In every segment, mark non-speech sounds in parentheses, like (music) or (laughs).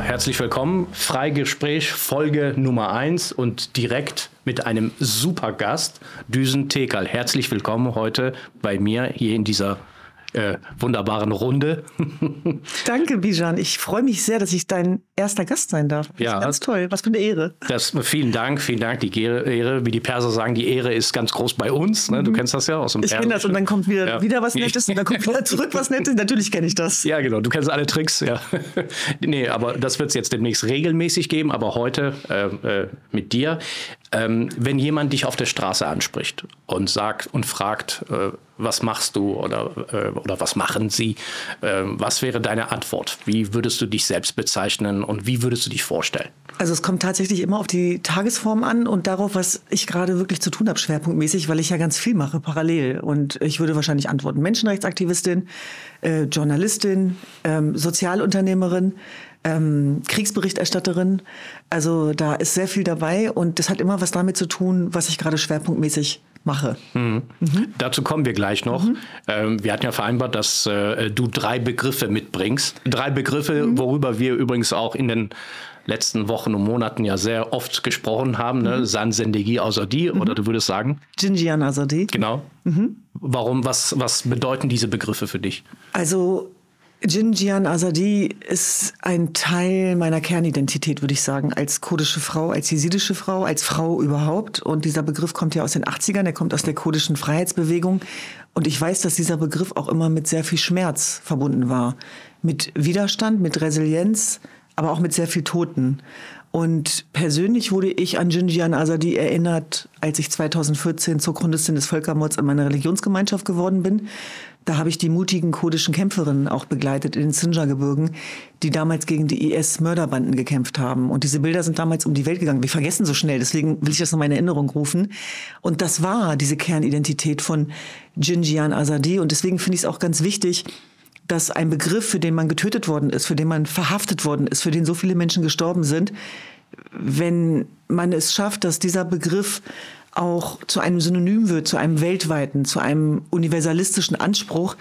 Herzlich willkommen. Freigespräch Folge Nummer 1 und direkt mit einem super Gast, Düsen Tekal. Herzlich willkommen heute bei mir hier in dieser äh, wunderbaren Runde. (laughs) Danke, Bijan. Ich freue mich sehr, dass ich dein erster Gast sein darf. Das ja. ganz toll. Was für eine Ehre. Das, vielen Dank, vielen Dank. Die Ehre, wie die Perser sagen, die Ehre ist ganz groß bei uns. Ne? Du mhm. kennst das ja aus dem Ich kenne das und dann kommt wieder, ja. wieder was Nettes und dann kommt (laughs) wieder zurück was Nettes. Natürlich kenne ich das. Ja, genau. Du kennst alle Tricks. Ja. (laughs) nee, aber das wird es jetzt demnächst regelmäßig geben. Aber heute äh, äh, mit dir. Ähm, wenn jemand dich auf der Straße anspricht und sagt und fragt, äh, was machst du oder, äh, oder was machen sie, äh, was wäre deine Antwort? Wie würdest du dich selbst bezeichnen und wie würdest du dich vorstellen? Also es kommt tatsächlich immer auf die Tagesform an und darauf, was ich gerade wirklich zu tun habe, schwerpunktmäßig, weil ich ja ganz viel mache parallel. Und ich würde wahrscheinlich antworten, Menschenrechtsaktivistin, äh, Journalistin, ähm, Sozialunternehmerin, ähm, Kriegsberichterstatterin. Also da ist sehr viel dabei und das hat immer was damit zu tun, was ich gerade schwerpunktmäßig mache. Mhm. Mhm. Dazu kommen wir gleich noch. Mhm. Ähm, wir hatten ja vereinbart, dass äh, du drei Begriffe mitbringst. Drei Begriffe, mhm. worüber wir übrigens auch in den letzten Wochen und Monaten ja sehr oft gesprochen haben. Ne? Mhm. San Sendegi Azadi, oder mhm. du würdest sagen? Jinjian Azadi. Genau. Warum, was, was bedeuten diese Begriffe für dich? Also Jinjian Azadi ist ein Teil meiner Kernidentität, würde ich sagen, als kurdische Frau, als jesidische Frau, als Frau überhaupt. Und dieser Begriff kommt ja aus den 80ern, der kommt aus der kurdischen Freiheitsbewegung. Und ich weiß, dass dieser Begriff auch immer mit sehr viel Schmerz verbunden war. Mit Widerstand, mit Resilienz, aber auch mit sehr viel Toten. Und persönlich wurde ich an Jinjian Azadi erinnert, als ich 2014 zur Chronistin des Völkermords an meiner Religionsgemeinschaft geworden bin. Da habe ich die mutigen kurdischen Kämpferinnen auch begleitet in den Sinjar-Gebirgen, die damals gegen die IS-Mörderbanden gekämpft haben. Und diese Bilder sind damals um die Welt gegangen. Wir vergessen so schnell, deswegen will ich das noch in Erinnerung rufen. Und das war diese Kernidentität von Jinjian Azadi. Und deswegen finde ich es auch ganz wichtig, dass ein Begriff, für den man getötet worden ist, für den man verhaftet worden ist, für den so viele Menschen gestorben sind, wenn man es schafft, dass dieser Begriff auch zu einem Synonym wird, zu einem weltweiten, zu einem universalistischen Anspruch,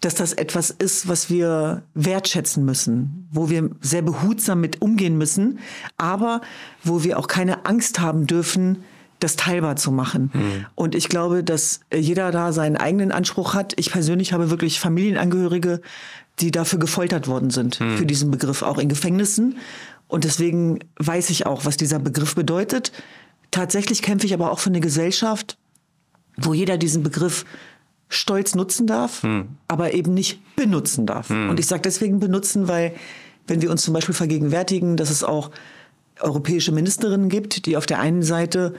dass das etwas ist, was wir wertschätzen müssen, wo wir sehr behutsam mit umgehen müssen, aber wo wir auch keine Angst haben dürfen, das teilbar zu machen. Mhm. Und ich glaube, dass jeder da seinen eigenen Anspruch hat. Ich persönlich habe wirklich Familienangehörige, die dafür gefoltert worden sind, mhm. für diesen Begriff, auch in Gefängnissen. Und deswegen weiß ich auch, was dieser Begriff bedeutet. Tatsächlich kämpfe ich aber auch für eine Gesellschaft, wo jeder diesen Begriff stolz nutzen darf, hm. aber eben nicht benutzen darf. Hm. Und ich sage deswegen benutzen, weil wenn wir uns zum Beispiel vergegenwärtigen, dass es auch europäische Ministerinnen gibt, die auf der einen Seite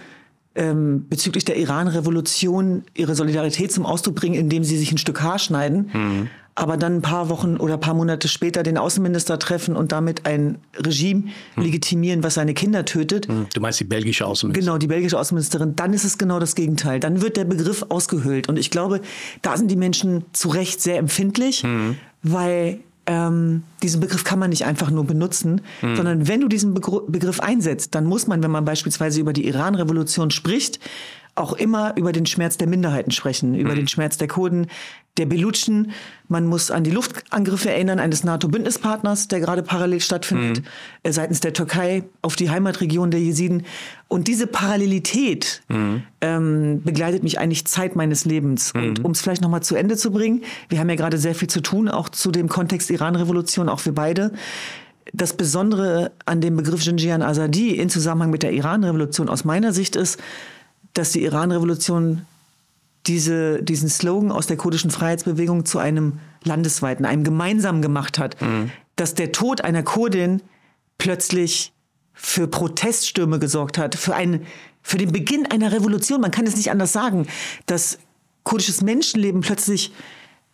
ähm, bezüglich der Iran-Revolution ihre Solidarität zum Ausdruck bringen, indem sie sich ein Stück Haar schneiden, hm aber dann ein paar Wochen oder ein paar Monate später den Außenminister treffen und damit ein Regime hm. legitimieren, was seine Kinder tötet. Hm. Du meinst die belgische Außenministerin? Genau, die belgische Außenministerin. Dann ist es genau das Gegenteil. Dann wird der Begriff ausgehöhlt. Und ich glaube, da sind die Menschen zu Recht sehr empfindlich, hm. weil ähm, diesen Begriff kann man nicht einfach nur benutzen, hm. sondern wenn du diesen Begriff einsetzt, dann muss man, wenn man beispielsweise über die Iran-Revolution spricht, auch immer über den Schmerz der Minderheiten sprechen, über mhm. den Schmerz der Kurden, der Belutschen. Man muss an die Luftangriffe erinnern eines NATO-Bündnispartners, der gerade parallel stattfindet, mhm. Äh, seitens der Türkei auf die Heimatregion der Jesiden. Und diese Parallelität mhm. ähm, begleitet mich eigentlich Zeit meines Lebens. Und mhm. um es vielleicht nochmal zu Ende zu bringen, wir haben ja gerade sehr viel zu tun, auch zu dem Kontext Iran-Revolution, auch wir beide. Das Besondere an dem Begriff Jinjian Azadi in Zusammenhang mit der Iran-Revolution aus meiner Sicht ist, dass die Iran-Revolution diese, diesen Slogan aus der kurdischen Freiheitsbewegung zu einem landesweiten, einem gemeinsamen gemacht hat. Mhm. Dass der Tod einer Kurdin plötzlich für Proteststürme gesorgt hat, für, einen, für den Beginn einer Revolution. Man kann es nicht anders sagen, dass kurdisches Menschenleben plötzlich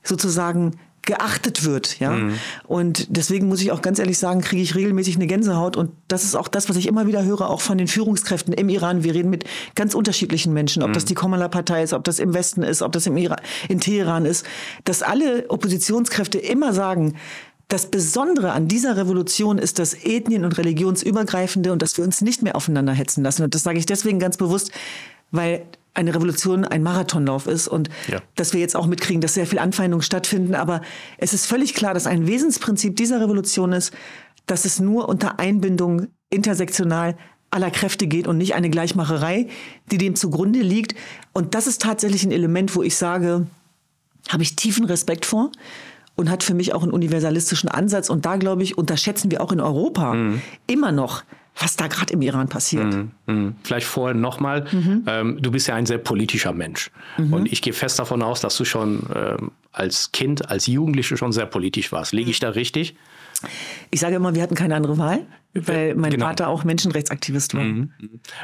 sozusagen geachtet wird, ja. Mhm. Und deswegen muss ich auch ganz ehrlich sagen, kriege ich regelmäßig eine Gänsehaut und das ist auch das, was ich immer wieder höre, auch von den Führungskräften im Iran. Wir reden mit ganz unterschiedlichen Menschen, ob mhm. das die Komala-Partei ist, ob das im Westen ist, ob das im Iran, in Teheran ist, dass alle Oppositionskräfte immer sagen, das Besondere an dieser Revolution ist das ethnien- und religionsübergreifende und dass wir uns nicht mehr aufeinander hetzen lassen. Und das sage ich deswegen ganz bewusst, weil eine Revolution ein Marathonlauf ist und ja. dass wir jetzt auch mitkriegen, dass sehr viel Anfeindungen stattfinden. Aber es ist völlig klar, dass ein Wesensprinzip dieser Revolution ist, dass es nur unter Einbindung intersektional aller Kräfte geht und nicht eine Gleichmacherei, die dem zugrunde liegt. Und das ist tatsächlich ein Element, wo ich sage, habe ich tiefen Respekt vor und hat für mich auch einen universalistischen Ansatz. Und da, glaube ich, unterschätzen wir auch in Europa mhm. immer noch, was da gerade im Iran passiert. Mhm. Mhm. Vielleicht vorher nochmal, mhm. ähm, du bist ja ein sehr politischer Mensch. Mhm. Und ich gehe fest davon aus, dass du schon ähm, als Kind, als Jugendliche schon sehr politisch warst. Liege ich da richtig? Ich sage immer, wir hatten keine andere Wahl, weil mein genau. Vater auch Menschenrechtsaktivist war. Mhm.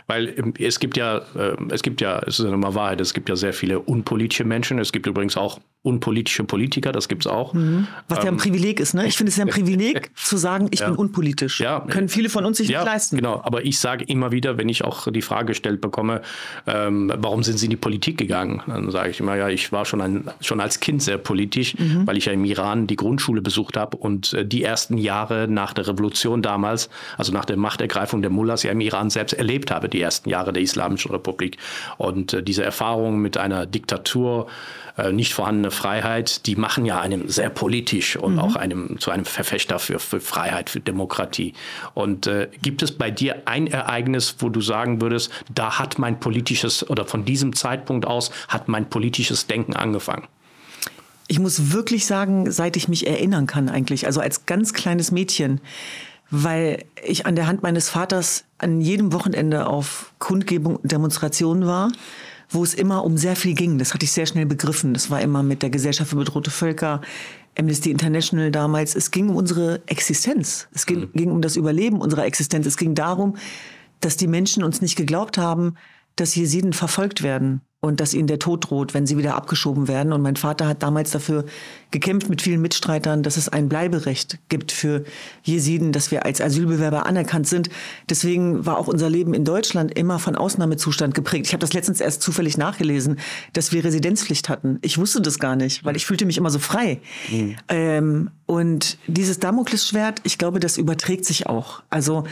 Weil ähm, es gibt ja, äh, es gibt ja, es ist ja immer Wahrheit, es gibt ja sehr viele unpolitische Menschen. Es gibt übrigens auch unpolitische Politiker, das gibt es auch. Mhm. Was ja ein ähm, Privileg ist, ne? Ich finde es ja ein (laughs) Privileg zu sagen, ich ja. bin unpolitisch. Ja. Können viele von uns sich ja, nicht leisten. Genau, aber ich sage immer wieder, wenn ich auch die Frage gestellt bekomme, ähm, warum sind Sie in die Politik gegangen? Dann sage ich immer, ja, ich war schon, ein, schon als Kind sehr politisch, mhm. weil ich ja im Iran die Grundschule besucht habe und äh, die ersten Jahre nach der Revolution damals, also nach der Machtergreifung der Mullahs, ja im Iran selbst erlebt habe, die ersten Jahre der Islamischen Republik. Und äh, diese Erfahrung mit einer Diktatur, äh, nicht vorhandene Freiheit, die machen ja einem sehr politisch und mhm. auch einem zu einem Verfechter für, für Freiheit, für Demokratie. Und äh, gibt es bei dir ein Ereignis, wo du sagen würdest, da hat mein politisches oder von diesem Zeitpunkt aus hat mein politisches Denken angefangen? Ich muss wirklich sagen, seit ich mich erinnern kann eigentlich, also als ganz kleines Mädchen, weil ich an der Hand meines Vaters an jedem Wochenende auf Kundgebung und Demonstrationen war wo es immer um sehr viel ging. Das hatte ich sehr schnell begriffen. Das war immer mit der Gesellschaft für bedrohte Völker, Amnesty International damals. Es ging um unsere Existenz. Es ging, mhm. ging um das Überleben unserer Existenz. Es ging darum, dass die Menschen uns nicht geglaubt haben, dass Jesiden verfolgt werden und dass ihnen der Tod droht, wenn sie wieder abgeschoben werden. Und mein Vater hat damals dafür gekämpft mit vielen Mitstreitern, dass es ein Bleiberecht gibt für Jesiden, dass wir als Asylbewerber anerkannt sind. Deswegen war auch unser Leben in Deutschland immer von Ausnahmezustand geprägt. Ich habe das letztens erst zufällig nachgelesen, dass wir Residenzpflicht hatten. Ich wusste das gar nicht, weil ich fühlte mich immer so frei. Mhm. Ähm, und dieses Damoklesschwert, ich glaube, das überträgt sich auch. Also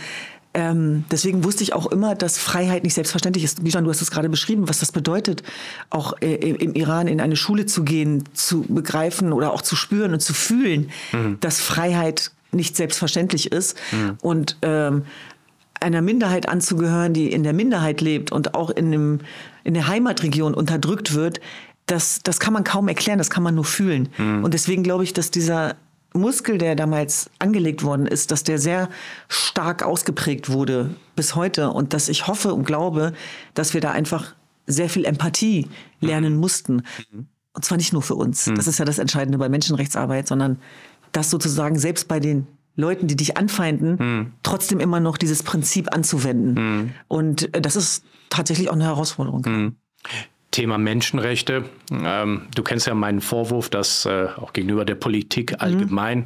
ähm, deswegen wusste ich auch immer, dass Freiheit nicht selbstverständlich ist. Bijan, du hast es gerade beschrieben, was das bedeutet, auch äh, im Iran in eine Schule zu gehen, zu begreifen oder auch zu spüren und zu fühlen, mhm. dass Freiheit nicht selbstverständlich ist. Mhm. Und ähm, einer Minderheit anzugehören, die in der Minderheit lebt und auch in, dem, in der Heimatregion unterdrückt wird, das, das kann man kaum erklären, das kann man nur fühlen. Mhm. Und deswegen glaube ich, dass dieser Muskel, der damals angelegt worden ist, dass der sehr stark ausgeprägt wurde bis heute und dass ich hoffe und glaube, dass wir da einfach sehr viel Empathie lernen mussten. Und zwar nicht nur für uns. Das ist ja das Entscheidende bei Menschenrechtsarbeit, sondern dass sozusagen selbst bei den Leuten, die dich anfeinden, hm. trotzdem immer noch dieses Prinzip anzuwenden. Hm. Und das ist tatsächlich auch eine Herausforderung. Hm. Thema Menschenrechte. Ähm, du kennst ja meinen Vorwurf, dass äh, auch gegenüber der Politik allgemein mhm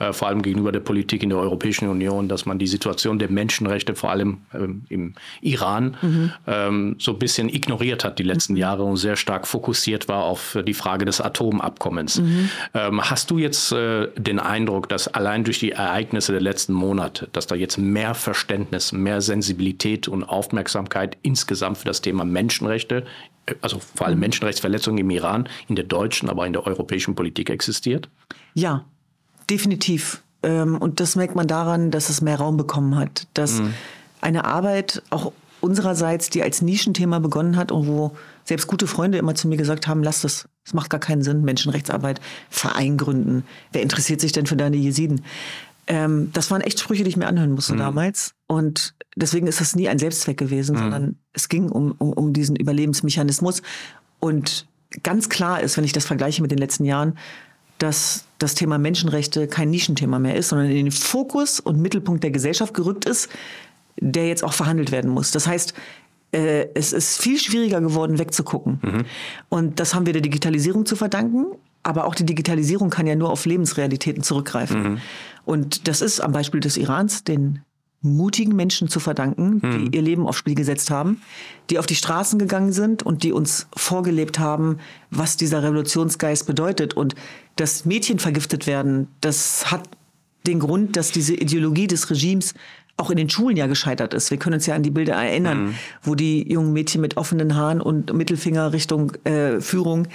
äh, vor allem gegenüber der Politik in der Europäischen Union, dass man die Situation der Menschenrechte vor allem ähm, im Iran mhm. ähm, so ein bisschen ignoriert hat die letzten mhm. Jahre und sehr stark fokussiert war auf die Frage des Atomabkommens. Mhm. Ähm, hast du jetzt äh, den Eindruck, dass allein durch die Ereignisse der letzten Monate, dass da jetzt mehr Verständnis, mehr Sensibilität und Aufmerksamkeit insgesamt für das Thema Menschenrechte also vor allem. Menschenrechtsverletzungen im Iran, in der deutschen, aber in der europäischen Politik existiert? Ja, definitiv. Ähm, und das merkt man daran, dass es mehr Raum bekommen hat. Dass mhm. eine Arbeit auch unsererseits, die als Nischenthema begonnen hat und wo selbst gute Freunde immer zu mir gesagt haben, lass das, es macht gar keinen Sinn, Menschenrechtsarbeit, Verein gründen. Wer interessiert sich denn für deine Jesiden? Ähm, das waren echt Sprüche, die ich mir anhören musste mhm. damals. Und deswegen ist das nie ein Selbstzweck gewesen, mhm. sondern es ging um, um, um diesen Überlebensmechanismus. Und ganz klar ist, wenn ich das vergleiche mit den letzten Jahren, dass das Thema Menschenrechte kein Nischenthema mehr ist, sondern in den Fokus und Mittelpunkt der Gesellschaft gerückt ist, der jetzt auch verhandelt werden muss. Das heißt, äh, es ist viel schwieriger geworden, wegzugucken. Mhm. Und das haben wir der Digitalisierung zu verdanken. Aber auch die Digitalisierung kann ja nur auf Lebensrealitäten zurückgreifen. Mhm. Und das ist am Beispiel des Irans, den mutigen Menschen zu verdanken, die mhm. ihr Leben aufs Spiel gesetzt haben, die auf die Straßen gegangen sind und die uns vorgelebt haben, was dieser Revolutionsgeist bedeutet. Und dass Mädchen vergiftet werden, das hat den Grund, dass diese Ideologie des Regimes auch in den Schulen ja gescheitert ist. Wir können uns ja an die Bilder erinnern, mhm. wo die jungen Mädchen mit offenen Haaren und Mittelfinger Richtung äh, Führung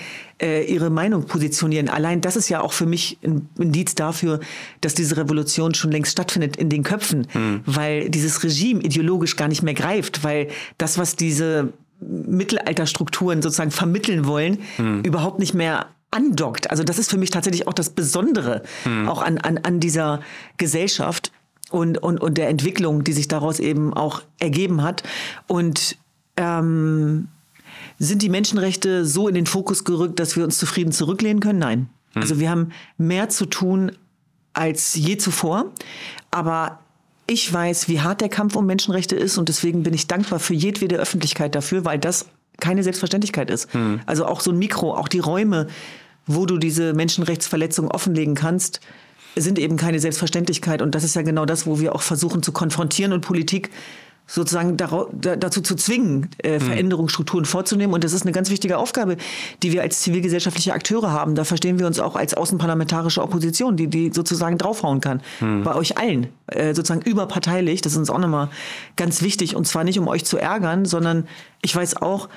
äh, ihre Meinung positionieren. Allein das ist ja auch für mich ein Indiz dafür, dass diese Revolution schon längst stattfindet in den Köpfen, mhm. weil dieses Regime ideologisch gar nicht mehr greift, weil das, was diese Mittelalterstrukturen sozusagen vermitteln wollen, mhm. überhaupt nicht mehr andockt. Also das ist für mich tatsächlich auch das Besondere mhm. auch an, an, an dieser Gesellschaft und, und, und der Entwicklung, die sich daraus eben auch ergeben hat. Und ähm, sind die Menschenrechte so in den Fokus gerückt, dass wir uns zufrieden zurücklehnen können? Nein. Hm. Also wir haben mehr zu tun als je zuvor. Aber ich weiß, wie hart der Kampf um Menschenrechte ist und deswegen bin ich dankbar für jedwede Öffentlichkeit dafür, weil das keine Selbstverständlichkeit ist. Hm. Also auch so ein Mikro, auch die Räume, wo du diese Menschenrechtsverletzungen offenlegen kannst, sind eben keine Selbstverständlichkeit. Und das ist ja genau das, wo wir auch versuchen zu konfrontieren und Politik sozusagen dazu zu zwingen, äh, hm. Veränderungsstrukturen vorzunehmen. Und das ist eine ganz wichtige Aufgabe, die wir als zivilgesellschaftliche Akteure haben. Da verstehen wir uns auch als außenparlamentarische Opposition, die, die sozusagen draufhauen kann. Hm. Bei euch allen, äh, sozusagen überparteilich. Das ist uns auch nochmal ganz wichtig. Und zwar nicht, um euch zu ärgern, sondern ich weiß auch,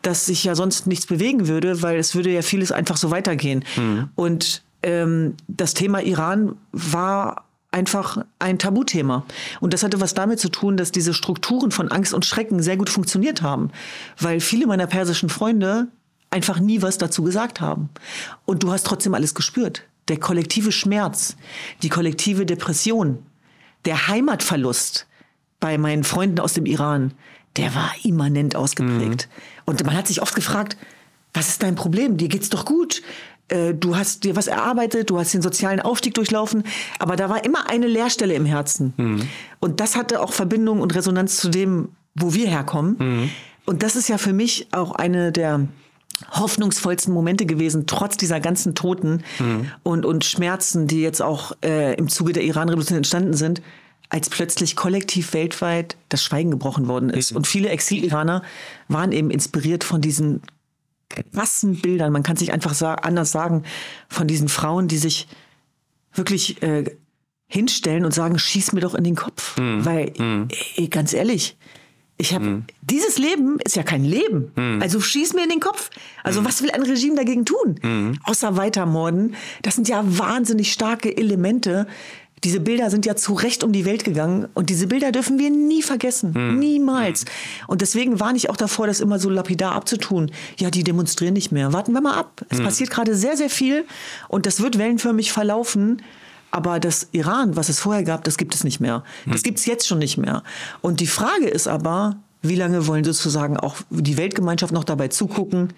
dass sich ja sonst nichts bewegen würde, weil es würde ja vieles einfach so weitergehen. Hm. Und ähm, das Thema Iran war einfach ein Tabuthema. Und das hatte was damit zu tun, dass diese Strukturen von Angst und Schrecken sehr gut funktioniert haben, weil viele meiner persischen Freunde einfach nie was dazu gesagt haben. Und du hast trotzdem alles gespürt. Der kollektive Schmerz, die kollektive Depression, der Heimatverlust bei meinen Freunden aus dem Iran, der war immanent ausgeprägt. Mhm. Und man hat sich oft gefragt, was ist dein Problem? Dir geht's doch gut. Äh, du hast dir was erarbeitet, du hast den sozialen Aufstieg durchlaufen, aber da war immer eine Leerstelle im Herzen. Mhm. Und das hatte auch Verbindung und Resonanz zu dem, wo wir herkommen. Mhm. Und das ist ja für mich auch eine der hoffnungsvollsten Momente gewesen, trotz dieser ganzen Toten mhm. und, und Schmerzen, die jetzt auch äh, im Zuge der Iran-Revolution entstanden sind, als plötzlich kollektiv weltweit das Schweigen gebrochen worden ist. Mhm. Und viele Exil-Iraner waren eben inspiriert von diesen krassen Bildern, man kann sich einfach sa anders sagen, von diesen Frauen, die sich wirklich äh, hinstellen und sagen, schieß mir doch in den Kopf. Mhm. Weil, mhm. Ey, ganz ehrlich, ich habe mhm. dieses Leben ist ja kein Leben. Mhm. Also schieß mir in den Kopf. Also mhm. was will ein Regime dagegen tun? Mhm. Außer weitermorden. Das sind ja wahnsinnig starke Elemente, diese Bilder sind ja zu Recht um die Welt gegangen und diese Bilder dürfen wir nie vergessen. Hm. Niemals. Und deswegen warne ich auch davor, das immer so lapidar abzutun. Ja, die demonstrieren nicht mehr. Warten wir mal ab. Es hm. passiert gerade sehr, sehr viel und das wird wellenförmig verlaufen. Aber das Iran, was es vorher gab, das gibt es nicht mehr. Das hm. gibt es jetzt schon nicht mehr. Und die Frage ist aber, wie lange wollen sozusagen auch die Weltgemeinschaft noch dabei zugucken,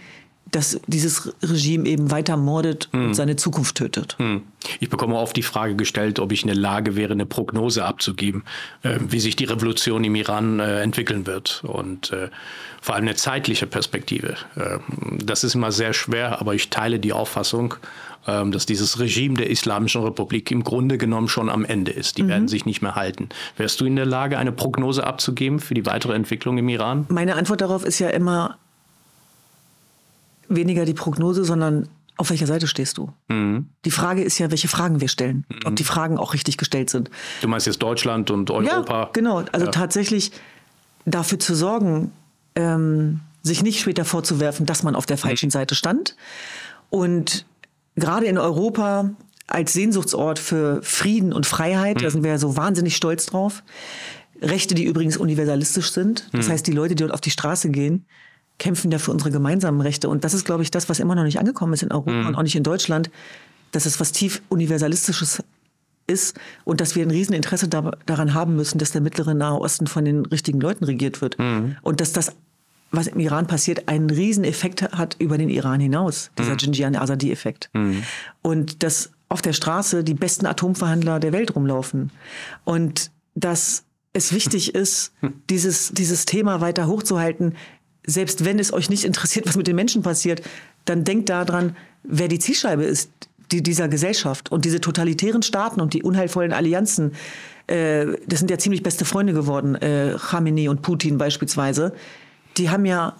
dass dieses Regime eben weiter mordet und hm. seine Zukunft tötet. Hm. Ich bekomme oft die Frage gestellt, ob ich in der Lage wäre, eine Prognose abzugeben, äh, wie sich die Revolution im Iran äh, entwickeln wird und äh, vor allem eine zeitliche Perspektive. Äh, das ist immer sehr schwer, aber ich teile die Auffassung, ähm, dass dieses Regime der Islamischen Republik im Grunde genommen schon am Ende ist. Die mhm. werden sich nicht mehr halten. Wärst du in der Lage, eine Prognose abzugeben für die weitere Entwicklung im Iran? Meine Antwort darauf ist ja immer, weniger die Prognose, sondern auf welcher Seite stehst du? Mhm. Die Frage ist ja, welche Fragen wir stellen, mhm. ob die Fragen auch richtig gestellt sind. Du meinst jetzt Deutschland und Europa? Ja, genau. Also ja. tatsächlich dafür zu sorgen, ähm, sich nicht später vorzuwerfen, dass man auf der falschen mhm. Seite stand. Und gerade in Europa als Sehnsuchtsort für Frieden und Freiheit, da mhm. sind wir ja so wahnsinnig stolz drauf. Rechte, die übrigens universalistisch sind. Das mhm. heißt, die Leute, die dort auf die Straße gehen, kämpfen ja für unsere gemeinsamen Rechte. Und das ist, glaube ich, das, was immer noch nicht angekommen ist in Europa mhm. und auch nicht in Deutschland, dass es was tief Universalistisches ist und dass wir ein Rieseninteresse da, daran haben müssen, dass der mittlere Nahe Osten von den richtigen Leuten regiert wird. Mhm. Und dass das, was im Iran passiert, einen Rieseneffekt hat über den Iran hinaus, dieser mhm. Jinjian Azadi-Effekt. Mhm. Und dass auf der Straße die besten Atomverhandler der Welt rumlaufen. Und dass es wichtig ist, dieses, dieses Thema weiter hochzuhalten, selbst wenn es euch nicht interessiert, was mit den Menschen passiert, dann denkt daran, wer die Zielscheibe ist die, dieser Gesellschaft. Und diese totalitären Staaten und die unheilvollen Allianzen, äh, das sind ja ziemlich beste Freunde geworden, äh, Khamenei und Putin beispielsweise, die haben ja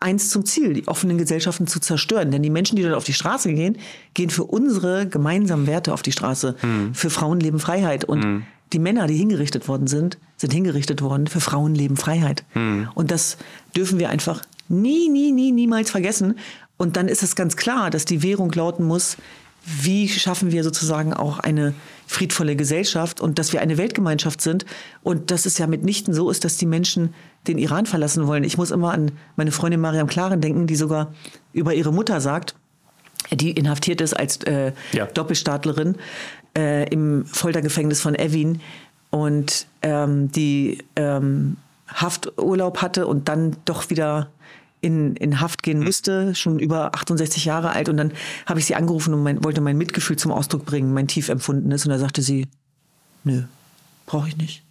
eins zum Ziel, die offenen Gesellschaften zu zerstören. Denn die Menschen, die dort auf die Straße gehen, gehen für unsere gemeinsamen Werte auf die Straße, mhm. für Frauenleben, Freiheit. Und mhm. Die Männer, die hingerichtet worden sind, sind hingerichtet worden für Frauenleben, Freiheit. Mhm. Und das dürfen wir einfach nie, nie, nie, niemals vergessen. Und dann ist es ganz klar, dass die Währung lauten muss, wie schaffen wir sozusagen auch eine friedvolle Gesellschaft und dass wir eine Weltgemeinschaft sind und dass es ja mitnichten so ist, dass die Menschen den Iran verlassen wollen. Ich muss immer an meine Freundin Mariam Klaren denken, die sogar über ihre Mutter sagt, die inhaftiert ist als äh, ja. Doppelstaatlerin äh, im Foltergefängnis von Evin und ähm, die ähm, Hafturlaub hatte und dann doch wieder in, in Haft gehen musste, schon über 68 Jahre alt. Und dann habe ich sie angerufen und mein, wollte mein Mitgefühl zum Ausdruck bringen, mein tief empfundenes. Und da sagte sie, nö, brauche ich nicht.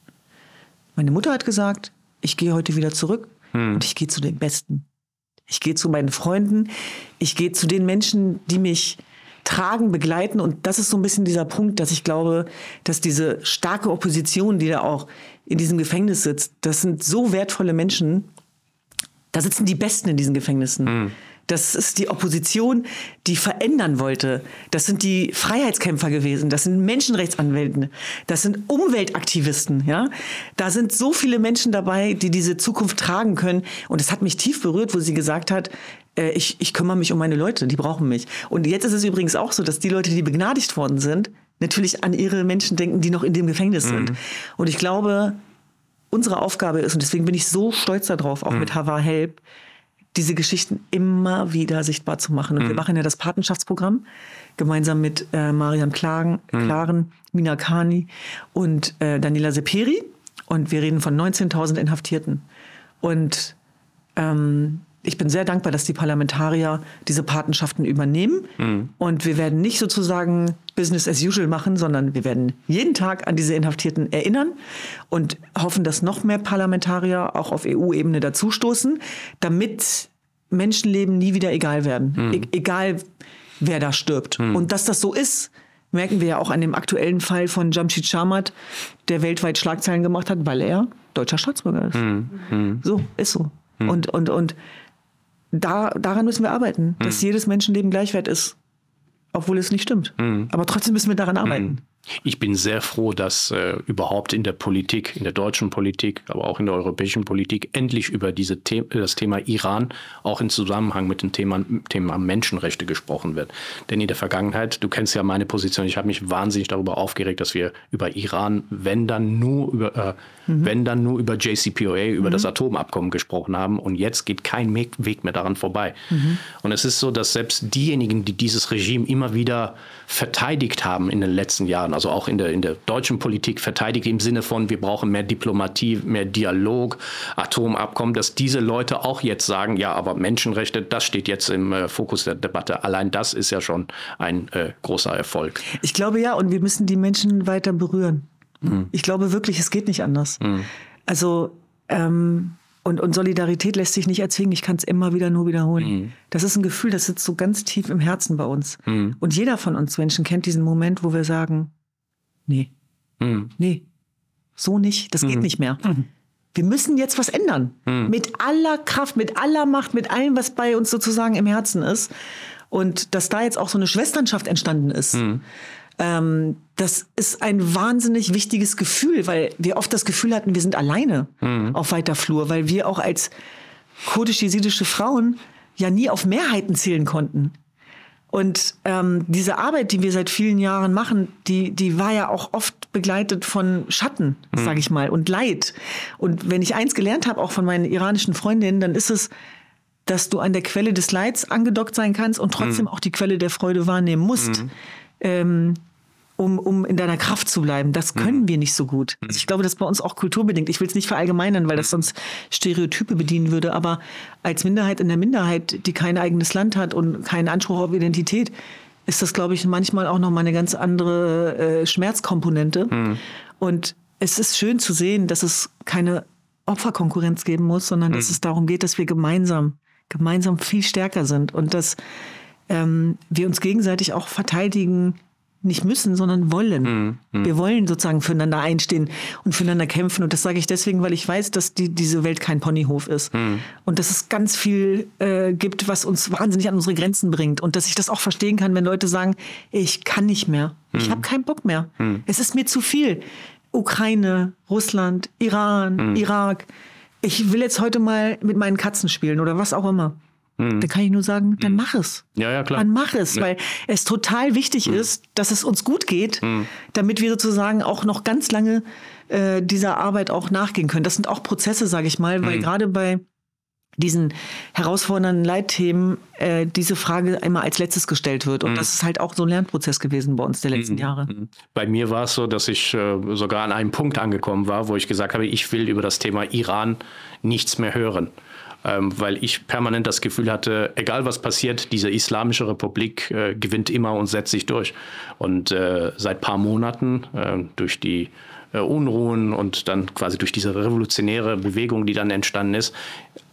Meine Mutter hat gesagt, ich gehe heute wieder zurück hm. und ich gehe zu den Besten. Ich gehe zu meinen Freunden, ich gehe zu den Menschen, die mich tragen, begleiten. Und das ist so ein bisschen dieser Punkt, dass ich glaube, dass diese starke Opposition, die da auch in diesem Gefängnis sitzt, das sind so wertvolle Menschen. Da sitzen die Besten in diesen Gefängnissen. Mhm. Das ist die Opposition, die verändern wollte. Das sind die Freiheitskämpfer gewesen. Das sind Menschenrechtsanwälte. Das sind Umweltaktivisten. Ja, da sind so viele Menschen dabei, die diese Zukunft tragen können. Und es hat mich tief berührt, wo sie gesagt hat, äh, ich, ich kümmere mich um meine Leute, die brauchen mich. Und jetzt ist es übrigens auch so, dass die Leute, die begnadigt worden sind, natürlich an ihre Menschen denken, die noch in dem Gefängnis mhm. sind. Und ich glaube, unsere Aufgabe ist, und deswegen bin ich so stolz darauf, auch mhm. mit Hava Help, diese Geschichten immer wieder sichtbar zu machen. Und mhm. wir machen ja das Patenschaftsprogramm gemeinsam mit äh, Mariam Klagen, mhm. Klaren, Mina Kani und äh, Daniela Seperi. Und wir reden von 19.000 Inhaftierten. Und ähm, ich bin sehr dankbar, dass die Parlamentarier diese Patenschaften übernehmen. Mhm. Und wir werden nicht sozusagen Business as usual machen, sondern wir werden jeden Tag an diese Inhaftierten erinnern und hoffen, dass noch mehr Parlamentarier auch auf EU-Ebene dazustoßen, damit Menschenleben nie wieder egal werden. Mhm. E egal, wer da stirbt. Mhm. Und dass das so ist, merken wir ja auch an dem aktuellen Fall von Jamshid Shamat, der weltweit Schlagzeilen gemacht hat, weil er deutscher Staatsbürger ist. Mhm. mhm. So, ist so. Mhm. Und, und, und da, daran müssen wir arbeiten, dass hm. jedes Menschenleben gleichwert ist, obwohl es nicht stimmt. Hm. Aber trotzdem müssen wir daran arbeiten. Ich bin sehr froh, dass äh, überhaupt in der Politik, in der deutschen Politik, aber auch in der europäischen Politik endlich über diese The das Thema Iran auch in Zusammenhang mit dem Thema, Thema Menschenrechte gesprochen wird. Denn in der Vergangenheit, du kennst ja meine Position, ich habe mich wahnsinnig darüber aufgeregt, dass wir über Iran, wenn dann nur über, äh, mhm. wenn dann nur über JCPOA, über mhm. das Atomabkommen gesprochen haben. Und jetzt geht kein Weg mehr daran vorbei. Mhm. Und es ist so, dass selbst diejenigen, die dieses Regime immer wieder verteidigt haben in den letzten Jahren, also auch in der, in der deutschen Politik verteidigt im Sinne von, wir brauchen mehr Diplomatie, mehr Dialog, Atomabkommen, dass diese Leute auch jetzt sagen, ja, aber Menschenrechte, das steht jetzt im äh, Fokus der Debatte. Allein das ist ja schon ein äh, großer Erfolg. Ich glaube ja, und wir müssen die Menschen weiter berühren. Mhm. Ich glaube wirklich, es geht nicht anders. Mhm. Also ähm, und, und Solidarität lässt sich nicht erzwingen. Ich kann es immer wieder nur wiederholen. Mhm. Das ist ein Gefühl, das sitzt so ganz tief im Herzen bei uns. Mhm. Und jeder von uns Menschen kennt diesen Moment, wo wir sagen, nee, mhm. nee, so nicht, das geht mhm. nicht mehr. Mhm. Wir müssen jetzt was ändern. Mhm. Mit aller Kraft, mit aller Macht, mit allem, was bei uns sozusagen im Herzen ist. Und dass da jetzt auch so eine Schwesternschaft entstanden ist. Mhm. Ähm, das ist ein wahnsinnig wichtiges Gefühl, weil wir oft das Gefühl hatten, wir sind alleine mhm. auf weiter Flur, weil wir auch als kurdisch-jesidische Frauen ja nie auf Mehrheiten zählen konnten. Und ähm, diese Arbeit, die wir seit vielen Jahren machen, die, die war ja auch oft begleitet von Schatten, mhm. sage ich mal, und Leid. Und wenn ich eins gelernt habe, auch von meinen iranischen Freundinnen, dann ist es, dass du an der Quelle des Leids angedockt sein kannst und trotzdem mhm. auch die Quelle der Freude wahrnehmen musst. Mhm. Ähm, um, um in deiner Kraft zu bleiben. Das können mhm. wir nicht so gut. Also ich glaube, das ist bei uns auch kulturbedingt. Ich will es nicht verallgemeinern, weil das sonst Stereotype bedienen würde. Aber als Minderheit in der Minderheit, die kein eigenes Land hat und keinen Anspruch auf Identität, ist das, glaube ich, manchmal auch noch mal eine ganz andere äh, Schmerzkomponente. Mhm. Und es ist schön zu sehen, dass es keine Opferkonkurrenz geben muss, sondern mhm. dass es darum geht, dass wir gemeinsam, gemeinsam viel stärker sind und dass ähm, wir uns gegenseitig auch verteidigen nicht müssen, sondern wollen. Mhm. Mhm. Wir wollen sozusagen füreinander einstehen und füreinander kämpfen. Und das sage ich deswegen, weil ich weiß, dass die, diese Welt kein Ponyhof ist. Mhm. Und dass es ganz viel äh, gibt, was uns wahnsinnig an unsere Grenzen bringt. Und dass ich das auch verstehen kann, wenn Leute sagen, ich kann nicht mehr. Ich mhm. habe keinen Bock mehr. Mhm. Es ist mir zu viel Ukraine, Russland, Iran, Irak. Ich will jetzt heute mal mit meinen Katzen spielen oder was auch immer. Da kann ich nur sagen, dann mach es. Ja, ja, klar. Dann mach es, weil es total wichtig ist, dass es uns gut geht, damit wir sozusagen auch noch ganz lange äh, dieser Arbeit auch nachgehen können. Das sind auch Prozesse, sage ich mal, weil gerade bei diesen herausfordernden Leitthemen äh, diese Frage immer als letztes gestellt wird. Und das ist halt auch so ein Lernprozess gewesen bei uns der letzten Jahre. Bei mir war es so, dass ich äh, sogar an einem Punkt angekommen war, wo ich gesagt habe, ich will über das Thema Iran nichts mehr hören. Ähm, weil ich permanent das Gefühl hatte, egal was passiert, diese Islamische Republik äh, gewinnt immer und setzt sich durch. Und äh, seit paar Monaten äh, durch die Unruhen und dann quasi durch diese revolutionäre Bewegung, die dann entstanden ist,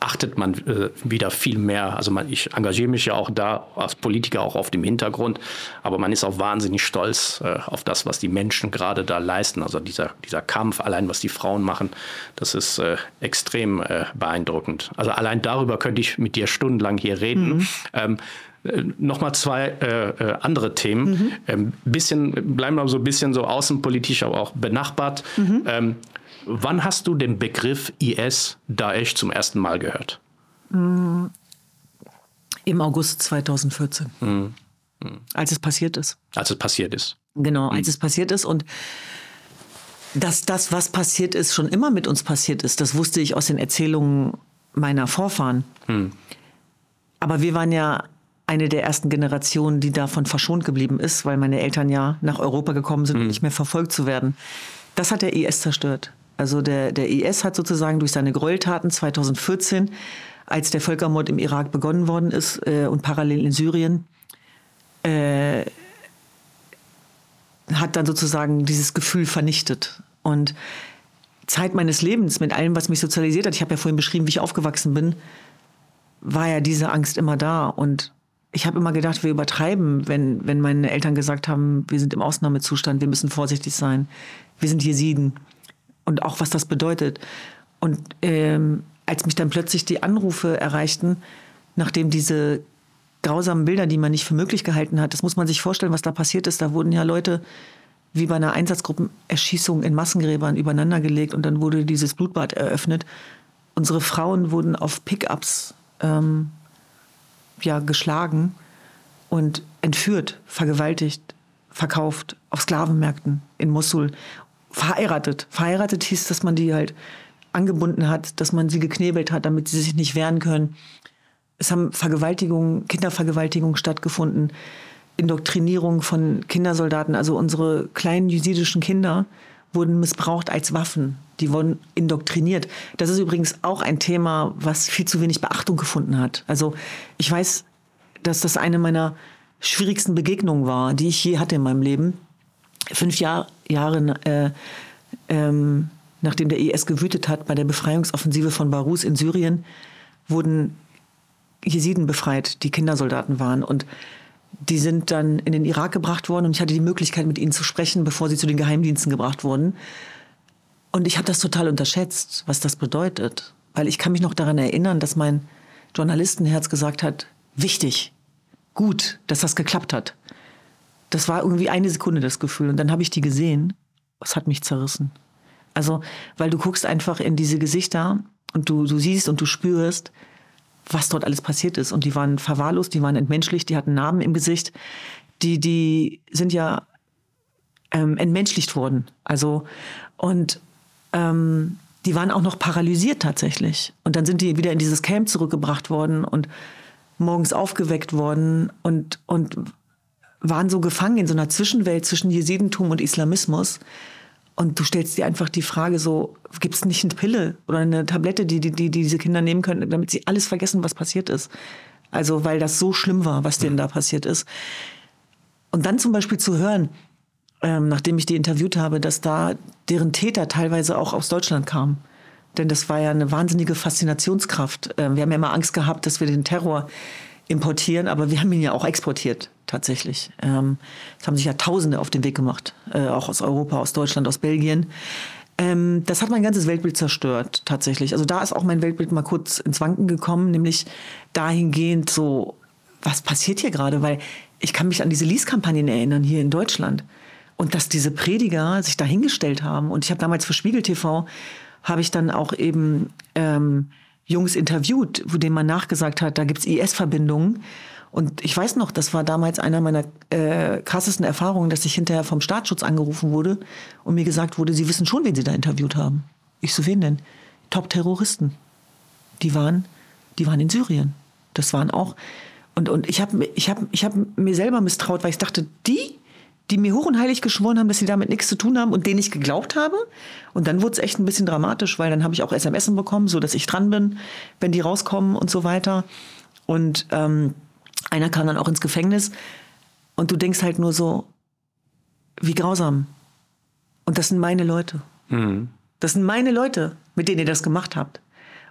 achtet man äh, wieder viel mehr. Also man, ich engagiere mich ja auch da als Politiker auch auf dem Hintergrund, aber man ist auch wahnsinnig stolz äh, auf das, was die Menschen gerade da leisten. Also dieser, dieser Kampf, allein was die Frauen machen, das ist äh, extrem äh, beeindruckend. Also allein darüber könnte ich mit dir stundenlang hier reden. Mhm. Ähm, Nochmal zwei äh, äh, andere Themen. Mhm. Ähm, bisschen, bleiben wir so ein bisschen so außenpolitisch, aber auch benachbart. Mhm. Ähm, wann hast du den Begriff IS Daesh zum ersten Mal gehört? Im August 2014. Mhm. Als es passiert ist. Als es passiert ist. Genau, als es passiert ist und dass das, was passiert ist, schon immer mit uns passiert ist, das wusste ich aus den Erzählungen meiner Vorfahren. Aber wir waren ja eine der ersten Generationen, die davon verschont geblieben ist, weil meine Eltern ja nach Europa gekommen sind, um nicht mehr verfolgt zu werden. Das hat der IS zerstört. Also der, der IS hat sozusagen durch seine Gräueltaten 2014, als der Völkermord im Irak begonnen worden ist äh, und parallel in Syrien, äh, hat dann sozusagen dieses Gefühl vernichtet. Und Zeit meines Lebens mit allem, was mich sozialisiert hat, ich habe ja vorhin beschrieben, wie ich aufgewachsen bin, war ja diese Angst immer da. Und ich habe immer gedacht, wir übertreiben, wenn, wenn meine Eltern gesagt haben, wir sind im Ausnahmezustand, wir müssen vorsichtig sein, wir sind Jesiden. Und auch was das bedeutet. Und ähm, als mich dann plötzlich die Anrufe erreichten, nachdem diese grausamen Bilder, die man nicht für möglich gehalten hat, das muss man sich vorstellen, was da passiert ist. Da wurden ja Leute wie bei einer Einsatzgruppenerschießung in Massengräbern übereinander gelegt und dann wurde dieses Blutbad eröffnet. Unsere Frauen wurden auf Pickups ähm, ja, geschlagen und entführt, vergewaltigt, verkauft auf Sklavenmärkten in Mosul, verheiratet. Verheiratet hieß, dass man die halt angebunden hat, dass man sie geknebelt hat, damit sie sich nicht wehren können. Es haben Vergewaltigungen, Kindervergewaltigungen stattgefunden, Indoktrinierung von Kindersoldaten. Also unsere kleinen jesidischen Kinder wurden missbraucht als Waffen. Die wurden indoktriniert. Das ist übrigens auch ein Thema, was viel zu wenig Beachtung gefunden hat. Also ich weiß, dass das eine meiner schwierigsten Begegnungen war, die ich je hatte in meinem Leben. Fünf Jahr, Jahre äh, ähm, nachdem der IS gewütet hat bei der Befreiungsoffensive von Barus in Syrien, wurden Jesiden befreit, die Kindersoldaten waren. Und die sind dann in den Irak gebracht worden und ich hatte die Möglichkeit, mit ihnen zu sprechen, bevor sie zu den Geheimdiensten gebracht wurden. Und ich habe das total unterschätzt, was das bedeutet. Weil ich kann mich noch daran erinnern, dass mein Journalistenherz gesagt hat, wichtig, gut, dass das geklappt hat. Das war irgendwie eine Sekunde das Gefühl. Und dann habe ich die gesehen. Es hat mich zerrissen. Also, weil du guckst einfach in diese Gesichter und du, du siehst und du spürst, was dort alles passiert ist. Und die waren verwahrlost, die waren entmenschlicht, die hatten Narben im Gesicht. Die, die sind ja ähm, entmenschlicht worden. Also, und ähm, die waren auch noch paralysiert tatsächlich. Und dann sind die wieder in dieses Camp zurückgebracht worden und morgens aufgeweckt worden und, und waren so gefangen in so einer Zwischenwelt zwischen Jesidentum und Islamismus. Und du stellst dir einfach die Frage so, gibt es nicht eine Pille oder eine Tablette, die, die, die diese Kinder nehmen können, damit sie alles vergessen, was passiert ist? Also, weil das so schlimm war, was denen da passiert ist. Und dann zum Beispiel zu hören, ähm, nachdem ich die interviewt habe, dass da deren Täter teilweise auch aus Deutschland kamen. Denn das war ja eine wahnsinnige Faszinationskraft. Ähm, wir haben ja immer Angst gehabt, dass wir den Terror importieren, aber wir haben ihn ja auch exportiert, tatsächlich. Ähm, es haben sich ja Tausende auf den Weg gemacht, äh, auch aus Europa, aus Deutschland, aus Belgien. Ähm, das hat mein ganzes Weltbild zerstört, tatsächlich. Also da ist auch mein Weltbild mal kurz ins Wanken gekommen, nämlich dahingehend so, was passiert hier gerade? Weil ich kann mich an diese Lease-Kampagnen erinnern hier in Deutschland. Und dass diese Prediger sich dahingestellt haben. Und ich habe damals für Spiegel TV, habe ich dann auch eben ähm, Jungs interviewt, wo denen man nachgesagt hat, da gibt's IS-Verbindungen. Und ich weiß noch, das war damals einer meiner äh, krassesten Erfahrungen, dass ich hinterher vom Staatsschutz angerufen wurde und mir gesagt wurde, sie wissen schon, wen sie da interviewt haben. Ich so, wen denn? Top-Terroristen. Die waren, die waren in Syrien. Das waren auch. Und, und ich habe ich hab, ich hab mir selber misstraut, weil ich dachte, die, die mir hoch und heilig geschworen haben, dass sie damit nichts zu tun haben und denen ich geglaubt habe. Und dann wurde es echt ein bisschen dramatisch, weil dann habe ich auch SMS bekommen, so dass ich dran bin, wenn die rauskommen und so weiter. Und ähm, einer kam dann auch ins Gefängnis. Und du denkst halt nur so, wie grausam. Und das sind meine Leute. Mhm. Das sind meine Leute, mit denen ihr das gemacht habt.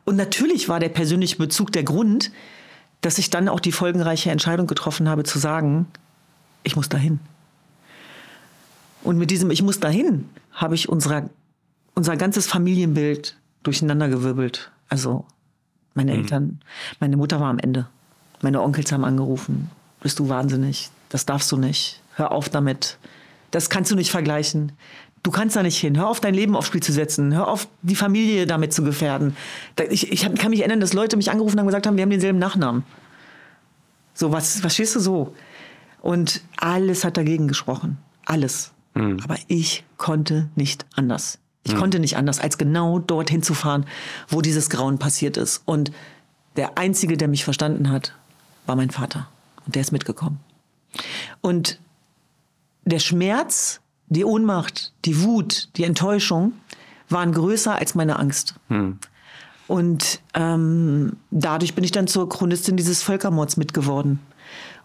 Und natürlich war der persönliche Bezug der Grund, dass ich dann auch die folgenreiche Entscheidung getroffen habe, zu sagen, ich muss dahin. Und mit diesem Ich muss dahin habe ich unser, unser ganzes Familienbild durcheinandergewirbelt. Also meine mhm. Eltern, meine Mutter war am Ende. Meine Onkels haben angerufen. Bist du wahnsinnig? Das darfst du nicht. Hör auf damit. Das kannst du nicht vergleichen. Du kannst da nicht hin. Hör auf, dein Leben aufs Spiel zu setzen. Hör auf, die Familie damit zu gefährden. Ich, ich kann mich erinnern, dass Leute mich angerufen haben und gesagt haben, wir haben denselben Nachnamen. So, was, was stehst du so? Und alles hat dagegen gesprochen. Alles. Mhm. Aber ich konnte nicht anders. Ich mhm. konnte nicht anders, als genau dorthin zu fahren, wo dieses Grauen passiert ist. Und der Einzige, der mich verstanden hat, war mein Vater. Und der ist mitgekommen. Und der Schmerz die Ohnmacht, die Wut, die Enttäuschung waren größer als meine Angst. Hm. Und ähm, dadurch bin ich dann zur Chronistin dieses Völkermords mitgeworden.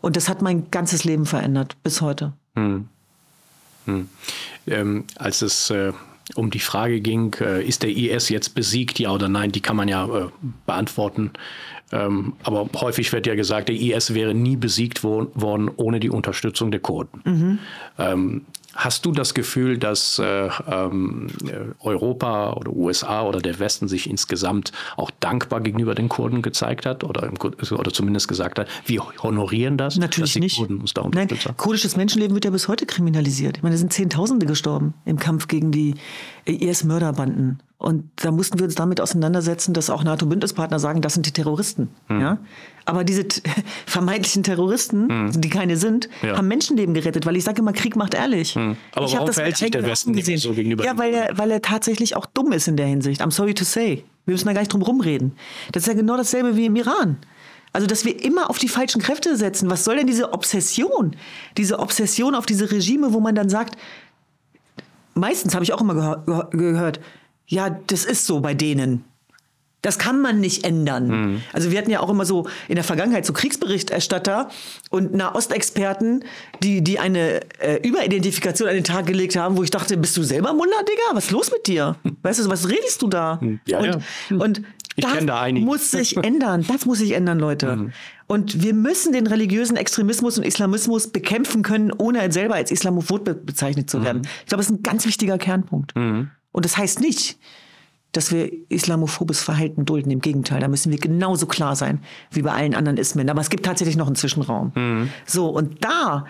Und das hat mein ganzes Leben verändert, bis heute. Hm. Hm. Ähm, als es äh, um die Frage ging, äh, ist der IS jetzt besiegt, ja oder nein, die kann man ja äh, beantworten. Ähm, aber häufig wird ja gesagt, der IS wäre nie besiegt wo worden ohne die Unterstützung der Kurden. Mhm. Ähm, Hast du das Gefühl, dass äh, ähm, Europa oder USA oder der Westen sich insgesamt auch dankbar gegenüber den Kurden gezeigt hat oder, oder zumindest gesagt hat, wir honorieren das? Natürlich nicht. Kurden uns da Nein, kurdisches Menschenleben wird ja bis heute kriminalisiert. Ich meine, da sind Zehntausende gestorben im Kampf gegen die IS-Mörderbanden. Und da mussten wir uns damit auseinandersetzen, dass auch NATO-Bündnispartner sagen, das sind die Terroristen. Hm. Ja? Aber diese (laughs) vermeintlichen Terroristen, hm. die keine sind, ja. haben Menschenleben gerettet, weil ich sage immer, Krieg macht ehrlich. Hm. Aber ich warum verhält sich der Westen gesehen. so gegenüber? Ja, weil er, weil er tatsächlich auch dumm ist in der Hinsicht. I'm sorry to say. Wir müssen da gar nicht drum rumreden. Das ist ja genau dasselbe wie im Iran. Also, dass wir immer auf die falschen Kräfte setzen. Was soll denn diese Obsession? Diese Obsession auf diese Regime, wo man dann sagt, meistens habe ich auch immer gehör, gehört, ja, das ist so bei denen. Das kann man nicht ändern. Mhm. Also wir hatten ja auch immer so in der Vergangenheit so Kriegsberichterstatter und Nahostexperten, die, die eine äh, Überidentifikation an den Tag gelegt haben, wo ich dachte, bist du selber Mullah, Digga? Was ist los mit dir? Weißt du, was redest du da? Hm. Ja, und, ja. und ich das da muss sich ändern. Das muss sich ändern, Leute. Mhm. Und wir müssen den religiösen Extremismus und Islamismus bekämpfen können, ohne selber als Islamophob bezeichnet zu werden. Mhm. Ich glaube, das ist ein ganz wichtiger Kernpunkt. Mhm. Und das heißt nicht, dass wir islamophobes Verhalten dulden. Im Gegenteil, da müssen wir genauso klar sein wie bei allen anderen Ismen. Aber es gibt tatsächlich noch einen Zwischenraum. Mhm. So, und da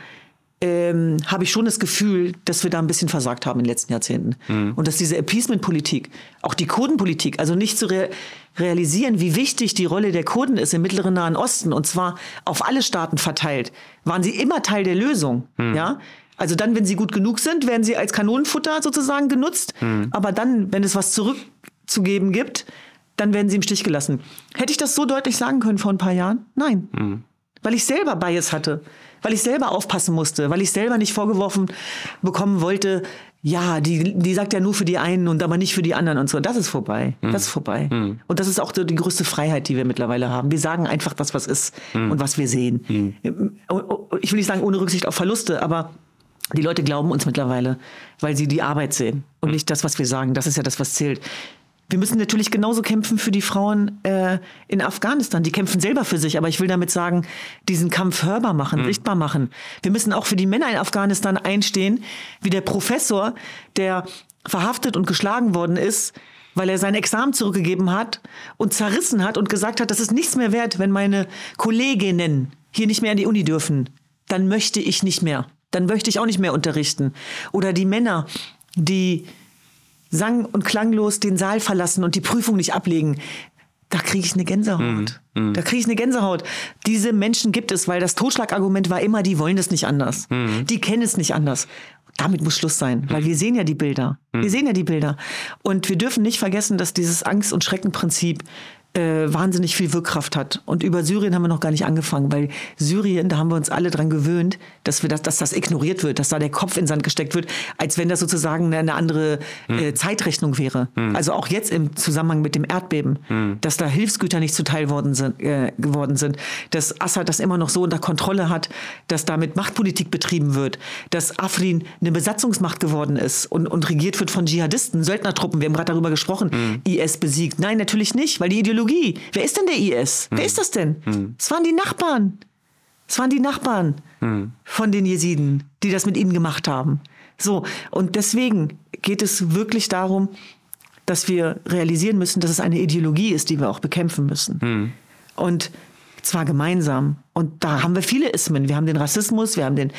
ähm, habe ich schon das Gefühl, dass wir da ein bisschen versagt haben in den letzten Jahrzehnten. Mhm. Und dass diese Appeasement-Politik, auch die Kurdenpolitik, also nicht zu re realisieren, wie wichtig die Rolle der Kurden ist im Mittleren Nahen Osten, und zwar auf alle Staaten verteilt, waren sie immer Teil der Lösung. Mhm. Ja? Also dann, wenn sie gut genug sind, werden sie als Kanonenfutter sozusagen genutzt. Mhm. Aber dann, wenn es was zurückzugeben gibt, dann werden sie im Stich gelassen. Hätte ich das so deutlich sagen können vor ein paar Jahren? Nein. Mhm. Weil ich selber Bias hatte. Weil ich selber aufpassen musste. Weil ich selber nicht vorgeworfen bekommen wollte, ja, die, die sagt ja nur für die einen und aber nicht für die anderen und so. Das ist vorbei. Mhm. Das ist vorbei. Mhm. Und das ist auch die größte Freiheit, die wir mittlerweile haben. Wir sagen einfach das, was ist mhm. und was wir sehen. Mhm. Ich will nicht sagen ohne Rücksicht auf Verluste, aber die Leute glauben uns mittlerweile, weil sie die Arbeit sehen und nicht das, was wir sagen. Das ist ja das, was zählt. Wir müssen natürlich genauso kämpfen für die Frauen äh, in Afghanistan. Die kämpfen selber für sich, aber ich will damit sagen, diesen Kampf hörbar machen, mhm. sichtbar machen. Wir müssen auch für die Männer in Afghanistan einstehen, wie der Professor, der verhaftet und geschlagen worden ist, weil er sein Examen zurückgegeben hat und zerrissen hat und gesagt hat, das ist nichts mehr wert, wenn meine Kolleginnen hier nicht mehr an die Uni dürfen. Dann möchte ich nicht mehr. Dann möchte ich auch nicht mehr unterrichten. Oder die Männer, die sang- und klanglos den Saal verlassen und die Prüfung nicht ablegen. Da kriege ich eine Gänsehaut. Mm, mm. Da kriege ich eine Gänsehaut. Diese Menschen gibt es, weil das Totschlagargument war immer, die wollen es nicht anders. Mm. Die kennen es nicht anders. Damit muss Schluss sein, weil wir sehen ja die Bilder. Wir sehen ja die Bilder. Und wir dürfen nicht vergessen, dass dieses Angst- und Schreckenprinzip äh, wahnsinnig viel Wirkkraft hat. Und über Syrien haben wir noch gar nicht angefangen, weil Syrien, da haben wir uns alle dran gewöhnt, dass wir das, dass das ignoriert wird, dass da der Kopf in Sand gesteckt wird, als wenn das sozusagen eine andere äh, Zeitrechnung wäre. Hm. Also auch jetzt im Zusammenhang mit dem Erdbeben, hm. dass da Hilfsgüter nicht zuteil worden sind, äh, geworden sind, dass Assad das immer noch so unter Kontrolle hat, dass damit Machtpolitik betrieben wird, dass Afrin eine Besatzungsmacht geworden ist und, und regiert wird von Dschihadisten, Söldnertruppen. Wir haben gerade darüber gesprochen, hm. IS besiegt. Nein, natürlich nicht, weil die Ideologie Ideologie. Wer ist denn der IS? Hm. Wer ist das denn? Hm. Es waren die Nachbarn. Es waren die Nachbarn hm. von den Jesiden, die das mit ihnen gemacht haben. So, und deswegen geht es wirklich darum, dass wir realisieren müssen, dass es eine Ideologie ist, die wir auch bekämpfen müssen. Hm. Und zwar gemeinsam. Und da haben wir viele Ismen. Wir haben den Rassismus, wir haben den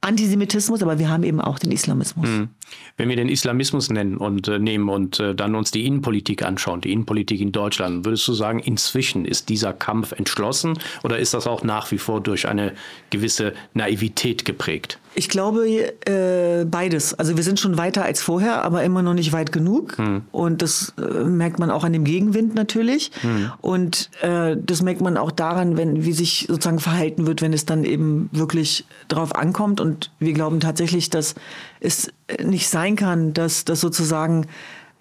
Antisemitismus, aber wir haben eben auch den Islamismus. Hm. Wenn wir den Islamismus nennen und äh, nehmen und äh, dann uns die Innenpolitik anschauen, die Innenpolitik in Deutschland, würdest du sagen, inzwischen ist dieser Kampf entschlossen oder ist das auch nach wie vor durch eine gewisse Naivität geprägt? Ich glaube äh, beides. Also wir sind schon weiter als vorher, aber immer noch nicht weit genug. Hm. Und das äh, merkt man auch an dem Gegenwind natürlich. Hm. Und äh, das merkt man auch daran, wenn wie sich sozusagen verhalten wird, wenn es dann eben wirklich drauf ankommt. Und wir glauben tatsächlich, dass es nicht sein kann, dass das sozusagen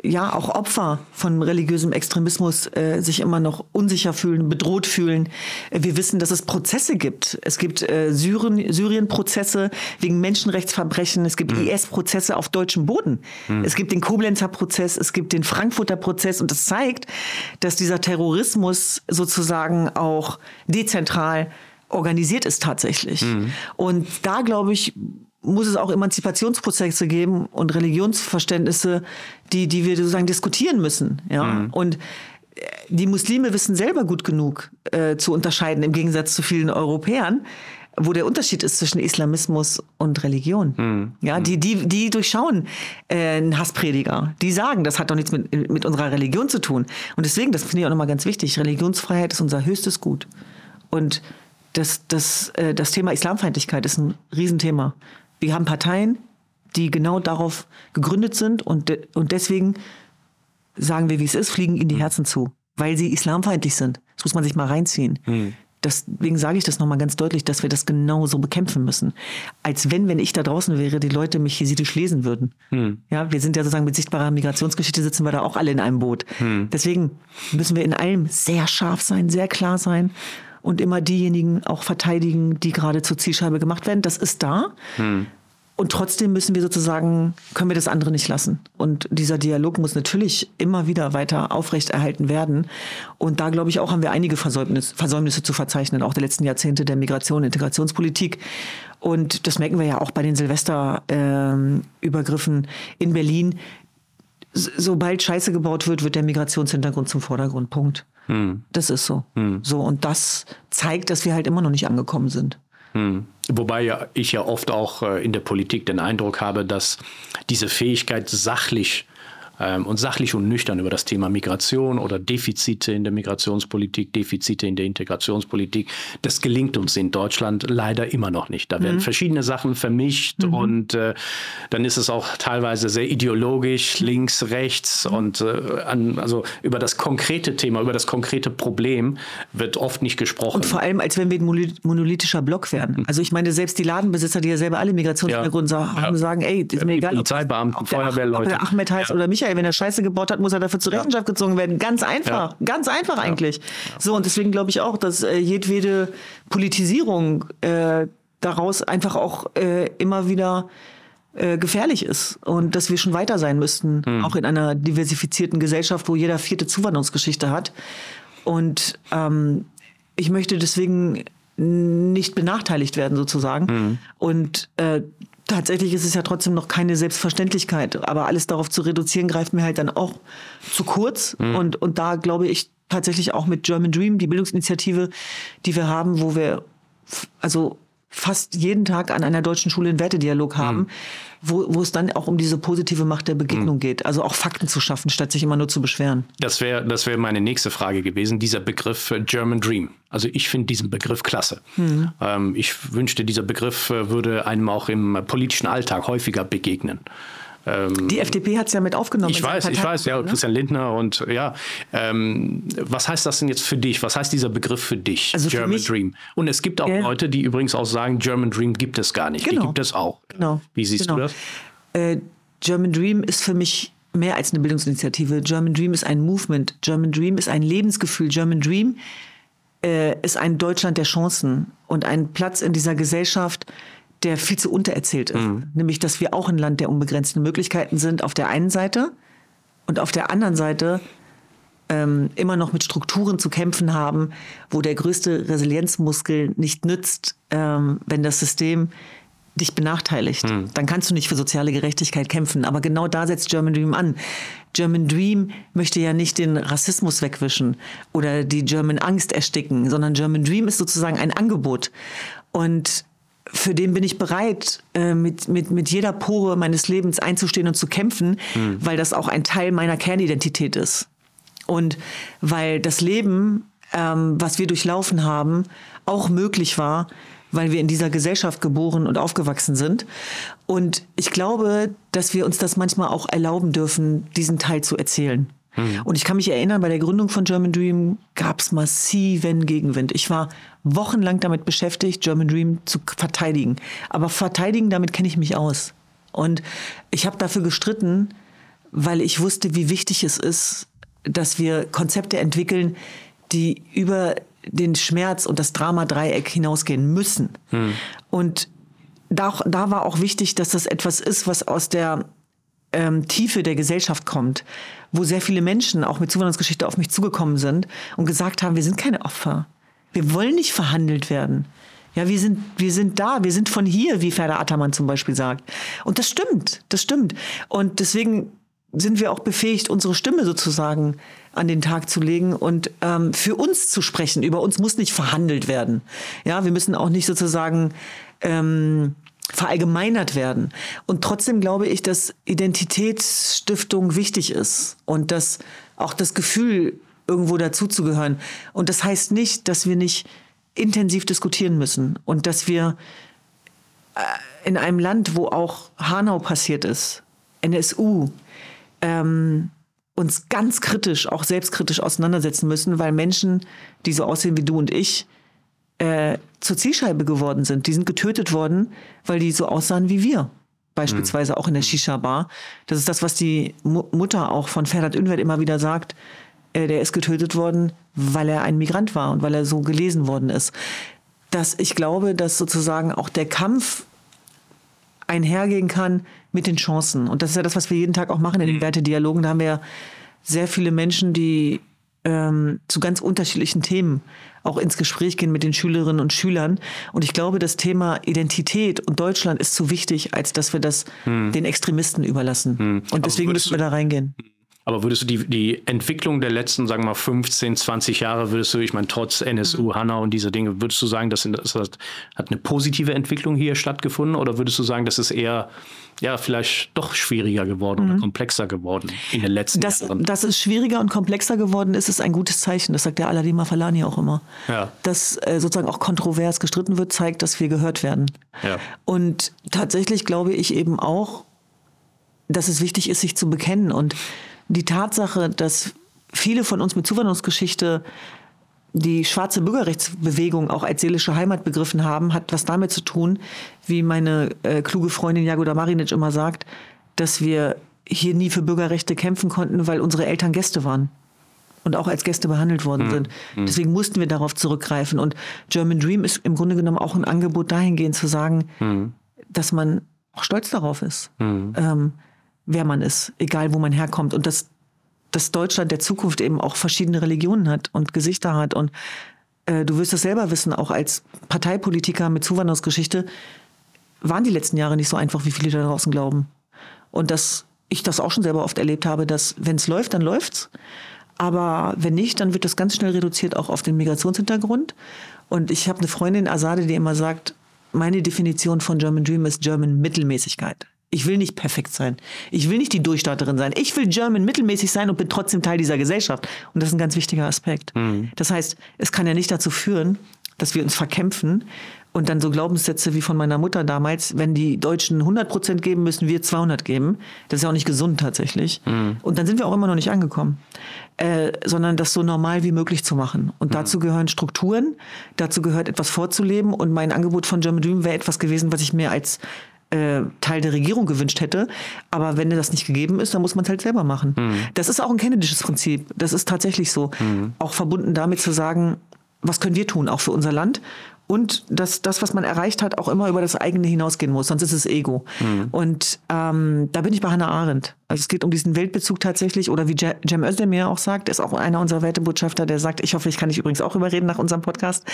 ja auch Opfer von religiösem Extremismus äh, sich immer noch unsicher fühlen, bedroht fühlen. Wir wissen, dass es Prozesse gibt. Es gibt äh, Syrien, Syrien-Prozesse wegen Menschenrechtsverbrechen. Es gibt mhm. IS-Prozesse auf deutschem Boden. Mhm. Es gibt den Koblenzer Prozess. Es gibt den Frankfurter Prozess. Und das zeigt, dass dieser Terrorismus sozusagen auch dezentral organisiert ist tatsächlich. Mhm. Und da glaube ich, muss es auch Emanzipationsprozesse geben und Religionsverständnisse, die, die wir sozusagen diskutieren müssen. Ja? Mhm. Und äh, die Muslime wissen selber gut genug äh, zu unterscheiden, im Gegensatz zu vielen Europäern, wo der Unterschied ist zwischen Islamismus und Religion. Mhm. Ja, die, die, die durchschauen äh, einen Hassprediger. Die sagen, das hat doch nichts mit, mit unserer Religion zu tun. Und deswegen, das finde ich auch nochmal ganz wichtig, Religionsfreiheit ist unser höchstes Gut. Und das, das, äh, das Thema Islamfeindlichkeit ist ein Riesenthema. Wir haben Parteien, die genau darauf gegründet sind und, de und deswegen sagen wir, wie es ist, fliegen ihnen die Herzen zu, weil sie islamfeindlich sind. Das muss man sich mal reinziehen. Hm. Deswegen sage ich das nochmal ganz deutlich, dass wir das genau so bekämpfen müssen. Als wenn, wenn ich da draußen wäre, die Leute mich jesidisch lesen würden. Hm. Ja, wir sind ja sozusagen mit sichtbarer Migrationsgeschichte, sitzen wir da auch alle in einem Boot. Hm. Deswegen müssen wir in allem sehr scharf sein, sehr klar sein und immer diejenigen auch verteidigen, die gerade zur Zielscheibe gemacht werden. Das ist da. Hm. Und trotzdem müssen wir sozusagen, können wir das andere nicht lassen. Und dieser Dialog muss natürlich immer wieder weiter aufrechterhalten werden. Und da, glaube ich, auch haben wir einige Versäumnisse, Versäumnisse zu verzeichnen, auch der letzten Jahrzehnte der Migration und Integrationspolitik. Und das merken wir ja auch bei den Silvesterübergriffen ähm, äh, in Berlin. Sobald Scheiße gebaut wird, wird der Migrationshintergrund zum Vordergrund. Punkt. Hm. Das ist so. Hm. So, und das zeigt, dass wir halt immer noch nicht angekommen sind. Hm. Wobei ich ja oft auch äh, in der Politik den Eindruck habe, dass diese Fähigkeit, sachlich ähm, und sachlich und nüchtern über das Thema Migration oder Defizite in der Migrationspolitik, Defizite in der Integrationspolitik. Das gelingt uns in Deutschland leider immer noch nicht. Da werden mhm. verschiedene Sachen vermischt mhm. und äh, dann ist es auch teilweise sehr ideologisch, links, rechts mhm. und äh, an, also über das konkrete Thema, über das konkrete Problem wird oft nicht gesprochen. Und vor allem, als wenn wir ein monolithischer Block wären. Mhm. Also ich meine, selbst die Ladenbesitzer, die ja selber alle Migrationshintergrund ja. haben, sagen, ey, ist mir egal, Polizeibeamten, Feuerwehrleute. Ob der Ahmed heißt ja. oder Michael Michael, wenn er Scheiße gebaut hat, muss er dafür zur Rechenschaft gezogen werden. Ganz einfach, ja. ganz einfach eigentlich. So, und deswegen glaube ich auch, dass äh, jedwede Politisierung äh, daraus einfach auch äh, immer wieder äh, gefährlich ist und dass wir schon weiter sein müssten, hm. auch in einer diversifizierten Gesellschaft, wo jeder vierte Zuwanderungsgeschichte hat. Und ähm, ich möchte deswegen nicht benachteiligt werden sozusagen. Hm. Und äh, tatsächlich ist es ja trotzdem noch keine Selbstverständlichkeit. Aber alles darauf zu reduzieren, greift mir halt dann auch zu kurz. Mhm. Und, und da glaube ich tatsächlich auch mit German Dream, die Bildungsinitiative, die wir haben, wo wir also fast jeden Tag an einer deutschen Schule einen Wertedialog haben, mhm. Wo, wo es dann auch um diese positive Macht der Begegnung mhm. geht. Also auch Fakten zu schaffen, statt sich immer nur zu beschweren. Das wäre das wär meine nächste Frage gewesen, dieser Begriff German Dream. Also ich finde diesen Begriff klasse. Mhm. Ähm, ich wünschte, dieser Begriff äh, würde einem auch im politischen Alltag häufiger begegnen. Ähm, die FDP hat es ja mit aufgenommen. Ich weiß, ich weiß, ja, ne? Christian Lindner und ja. Ähm, was heißt das denn jetzt für dich? Was heißt dieser Begriff für dich? Also German für mich, Dream. Und es gibt auch äh, Leute, die übrigens auch sagen, German Dream gibt es gar nicht. Genau, die gibt es auch. Genau. Wie siehst genau. du das? Äh, German Dream ist für mich mehr als eine Bildungsinitiative. German Dream ist ein Movement. German Dream ist ein Lebensgefühl. German Dream äh, ist ein Deutschland der Chancen und ein Platz in dieser Gesellschaft, der viel zu untererzählt ist. Mhm. Nämlich, dass wir auch ein Land der unbegrenzten Möglichkeiten sind auf der einen Seite und auf der anderen Seite ähm, immer noch mit Strukturen zu kämpfen haben, wo der größte Resilienzmuskel nicht nützt, ähm, wenn das System dich benachteiligt. Mhm. Dann kannst du nicht für soziale Gerechtigkeit kämpfen. Aber genau da setzt German Dream an. German Dream möchte ja nicht den Rassismus wegwischen oder die German Angst ersticken, sondern German Dream ist sozusagen ein Angebot. Und für den bin ich bereit, äh, mit, mit, mit jeder Pore meines Lebens einzustehen und zu kämpfen, mhm. weil das auch ein Teil meiner Kernidentität ist. Und weil das Leben, ähm, was wir durchlaufen haben, auch möglich war, weil wir in dieser Gesellschaft geboren und aufgewachsen sind. Und ich glaube, dass wir uns das manchmal auch erlauben dürfen, diesen Teil zu erzählen. Mhm. Und ich kann mich erinnern, bei der Gründung von German Dream gab es massiven Gegenwind. Ich war wochenlang damit beschäftigt, German Dream zu verteidigen. Aber verteidigen, damit kenne ich mich aus. Und ich habe dafür gestritten, weil ich wusste, wie wichtig es ist, dass wir Konzepte entwickeln, die über den Schmerz und das Drama-Dreieck hinausgehen müssen. Hm. Und da, da war auch wichtig, dass das etwas ist, was aus der ähm, Tiefe der Gesellschaft kommt, wo sehr viele Menschen auch mit Zuwanderungsgeschichte auf mich zugekommen sind und gesagt haben, wir sind keine Opfer. Wir wollen nicht verhandelt werden. Ja, wir sind, wir sind da, wir sind von hier, wie Ferda Attermann zum Beispiel sagt. Und das stimmt, das stimmt. Und deswegen sind wir auch befähigt, unsere Stimme sozusagen an den Tag zu legen und ähm, für uns zu sprechen. Über uns muss nicht verhandelt werden. Ja, wir müssen auch nicht sozusagen ähm, verallgemeinert werden. Und trotzdem glaube ich, dass Identitätsstiftung wichtig ist und dass auch das Gefühl, irgendwo dazuzugehören. Und das heißt nicht, dass wir nicht intensiv diskutieren müssen und dass wir äh, in einem Land, wo auch Hanau passiert ist, NSU, ähm, uns ganz kritisch, auch selbstkritisch auseinandersetzen müssen, weil Menschen, die so aussehen wie du und ich, äh, zur Zielscheibe geworden sind. Die sind getötet worden, weil die so aussahen wie wir. Beispielsweise mhm. auch in der Shisha-Bar. Das ist das, was die Mu Mutter auch von Ferhat Ünwert immer wieder sagt. Äh, der ist getötet worden, weil er ein Migrant war und weil er so gelesen worden ist. Dass ich glaube, dass sozusagen auch der Kampf einhergehen kann mit den Chancen. Und das ist ja das, was wir jeden Tag auch machen in den mhm. Wertedialogen. Da haben wir ja sehr viele Menschen, die ähm, zu ganz unterschiedlichen Themen auch ins Gespräch gehen mit den Schülerinnen und Schülern. Und ich glaube, das Thema Identität und Deutschland ist zu wichtig, als dass wir das hm. den Extremisten überlassen. Hm. Und deswegen müssen wir da reingehen. Aber würdest du die, die Entwicklung der letzten, sagen wir mal, 15, 20 Jahre, würdest du, ich meine, trotz NSU, mhm. Hanna und dieser Dinge, würdest du sagen, dass das, das hat eine positive Entwicklung hier stattgefunden? Oder würdest du sagen, das ist eher, ja, vielleicht doch schwieriger geworden mhm. oder komplexer geworden in den letzten das, Jahren? Dass es schwieriger und komplexer geworden ist, ist ein gutes Zeichen. Das sagt der Aladima Falani auch immer. Ja. Dass äh, sozusagen auch kontrovers gestritten wird, zeigt, dass wir gehört werden. Ja. Und tatsächlich glaube ich eben auch, dass es wichtig ist, sich zu bekennen und die Tatsache, dass viele von uns mit Zuwanderungsgeschichte die schwarze Bürgerrechtsbewegung auch als seelische Heimat begriffen haben, hat was damit zu tun, wie meine äh, kluge Freundin Jagoda Marinic immer sagt, dass wir hier nie für Bürgerrechte kämpfen konnten, weil unsere Eltern Gäste waren und auch als Gäste behandelt worden mhm. sind. Mhm. Deswegen mussten wir darauf zurückgreifen. Und German Dream ist im Grunde genommen auch ein Angebot dahingehend zu sagen, mhm. dass man auch stolz darauf ist. Mhm. Ähm, wer man ist, egal wo man herkommt. Und dass, dass Deutschland der Zukunft eben auch verschiedene Religionen hat und Gesichter hat. Und äh, du wirst das selber wissen, auch als Parteipolitiker mit Zuwanderungsgeschichte waren die letzten Jahre nicht so einfach, wie viele da draußen glauben. Und dass ich das auch schon selber oft erlebt habe, dass wenn es läuft, dann läuft's. Aber wenn nicht, dann wird das ganz schnell reduziert auch auf den Migrationshintergrund. Und ich habe eine Freundin, Asade, die immer sagt, meine Definition von German Dream ist German Mittelmäßigkeit. Ich will nicht perfekt sein. Ich will nicht die Durchstarterin sein. Ich will German mittelmäßig sein und bin trotzdem Teil dieser Gesellschaft. Und das ist ein ganz wichtiger Aspekt. Mhm. Das heißt, es kann ja nicht dazu führen, dass wir uns verkämpfen und dann so Glaubenssätze wie von meiner Mutter damals, wenn die Deutschen 100 Prozent geben, müssen wir 200 geben. Das ist ja auch nicht gesund tatsächlich. Mhm. Und dann sind wir auch immer noch nicht angekommen. Äh, sondern das so normal wie möglich zu machen. Und mhm. dazu gehören Strukturen, dazu gehört etwas vorzuleben. Und mein Angebot von German Dream wäre etwas gewesen, was ich mir als äh, Teil der Regierung gewünscht hätte. Aber wenn das nicht gegeben ist, dann muss man es halt selber machen. Mhm. Das ist auch ein kennedisches Prinzip. Das ist tatsächlich so. Mhm. Auch verbunden damit zu sagen, was können wir tun, auch für unser Land? Und dass das, was man erreicht hat, auch immer über das eigene hinausgehen muss, sonst ist es Ego. Mhm. Und ähm, da bin ich bei Hannah Arendt. Also es geht um diesen Weltbezug tatsächlich, oder wie Cem Özdemir auch sagt, ist auch einer unserer Wertebotschafter, der sagt, ich hoffe, ich kann dich übrigens auch überreden nach unserem Podcast,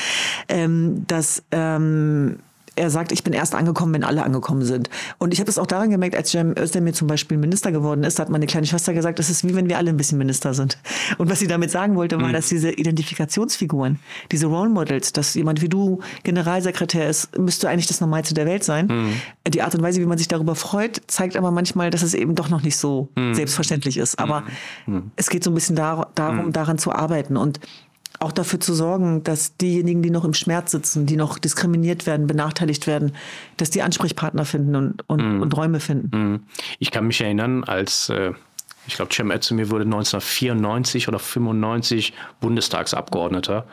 ähm, dass ähm, er sagt, ich bin erst angekommen, wenn alle angekommen sind. Und ich habe das auch daran gemerkt, als Cem Özdemir zum Beispiel Minister geworden ist, da hat meine kleine Schwester gesagt, es ist wie wenn wir alle ein bisschen Minister sind. Und was sie damit sagen wollte, war, mhm. dass diese Identifikationsfiguren, diese Role Models, dass jemand wie du Generalsekretär ist, müsste eigentlich das Normalste der Welt sein. Mhm. Die Art und Weise, wie man sich darüber freut, zeigt aber manchmal, dass es eben doch noch nicht so mhm. selbstverständlich ist. Aber mhm. Mhm. es geht so ein bisschen dar darum, mhm. daran zu arbeiten. Und auch dafür zu sorgen, dass diejenigen, die noch im Schmerz sitzen, die noch diskriminiert werden, benachteiligt werden, dass die Ansprechpartner finden und, und, mm. und Räume finden. Mm. Ich kann mich erinnern, als äh, ich glaube, Cem Özdemir wurde 1994 oder 95 Bundestagsabgeordneter.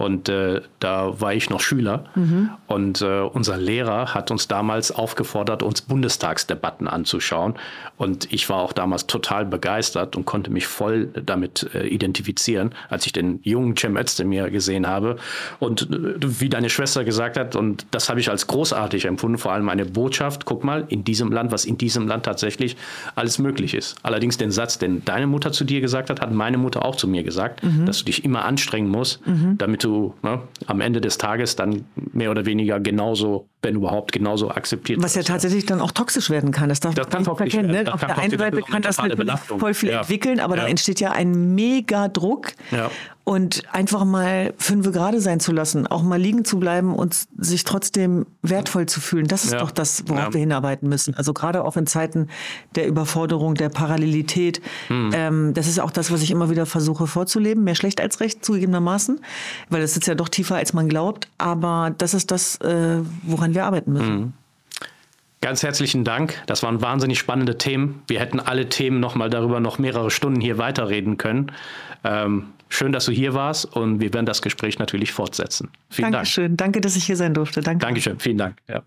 Und äh, da war ich noch Schüler. Mhm. Und äh, unser Lehrer hat uns damals aufgefordert, uns Bundestagsdebatten anzuschauen. Und ich war auch damals total begeistert und konnte mich voll damit äh, identifizieren, als ich den jungen Cem Özdemir gesehen habe. Und äh, wie deine Schwester gesagt hat, und das habe ich als großartig empfunden, vor allem eine Botschaft, guck mal, in diesem Land, was in diesem Land tatsächlich alles möglich ist. Allerdings den Satz, den deine Mutter zu dir gesagt hat, hat meine Mutter auch zu mir gesagt, mhm. dass du dich immer anstrengen musst, mhm. damit du du ne, am Ende des Tages dann mehr oder weniger genauso, wenn überhaupt, genauso akzeptiert Was ja tatsächlich dann auch toxisch werden kann. Das darf das man nicht verkennen. Ne? Auf der einen Seite kann das voll viel ja. entwickeln, aber ja. da entsteht ja ein mega Druck. Ja und einfach mal fünfe gerade sein zu lassen, auch mal liegen zu bleiben und sich trotzdem wertvoll zu fühlen. Das ist ja. doch das, worauf ja. wir hinarbeiten müssen. Also gerade auch in Zeiten der Überforderung, der Parallelität. Hm. Ähm, das ist auch das, was ich immer wieder versuche vorzuleben. Mehr schlecht als recht, zugegebenermaßen, weil das sitzt ja doch tiefer, als man glaubt. Aber das ist das, äh, woran wir arbeiten müssen. Hm. Ganz herzlichen Dank. Das waren wahnsinnig spannende Themen. Wir hätten alle Themen noch mal darüber noch mehrere Stunden hier weiterreden können. Ähm, schön, dass du hier warst und wir werden das Gespräch natürlich fortsetzen. Vielen Dankeschön. Dank. Danke, dass ich hier sein durfte. Danke. Dankeschön. Vielen Dank. Ja.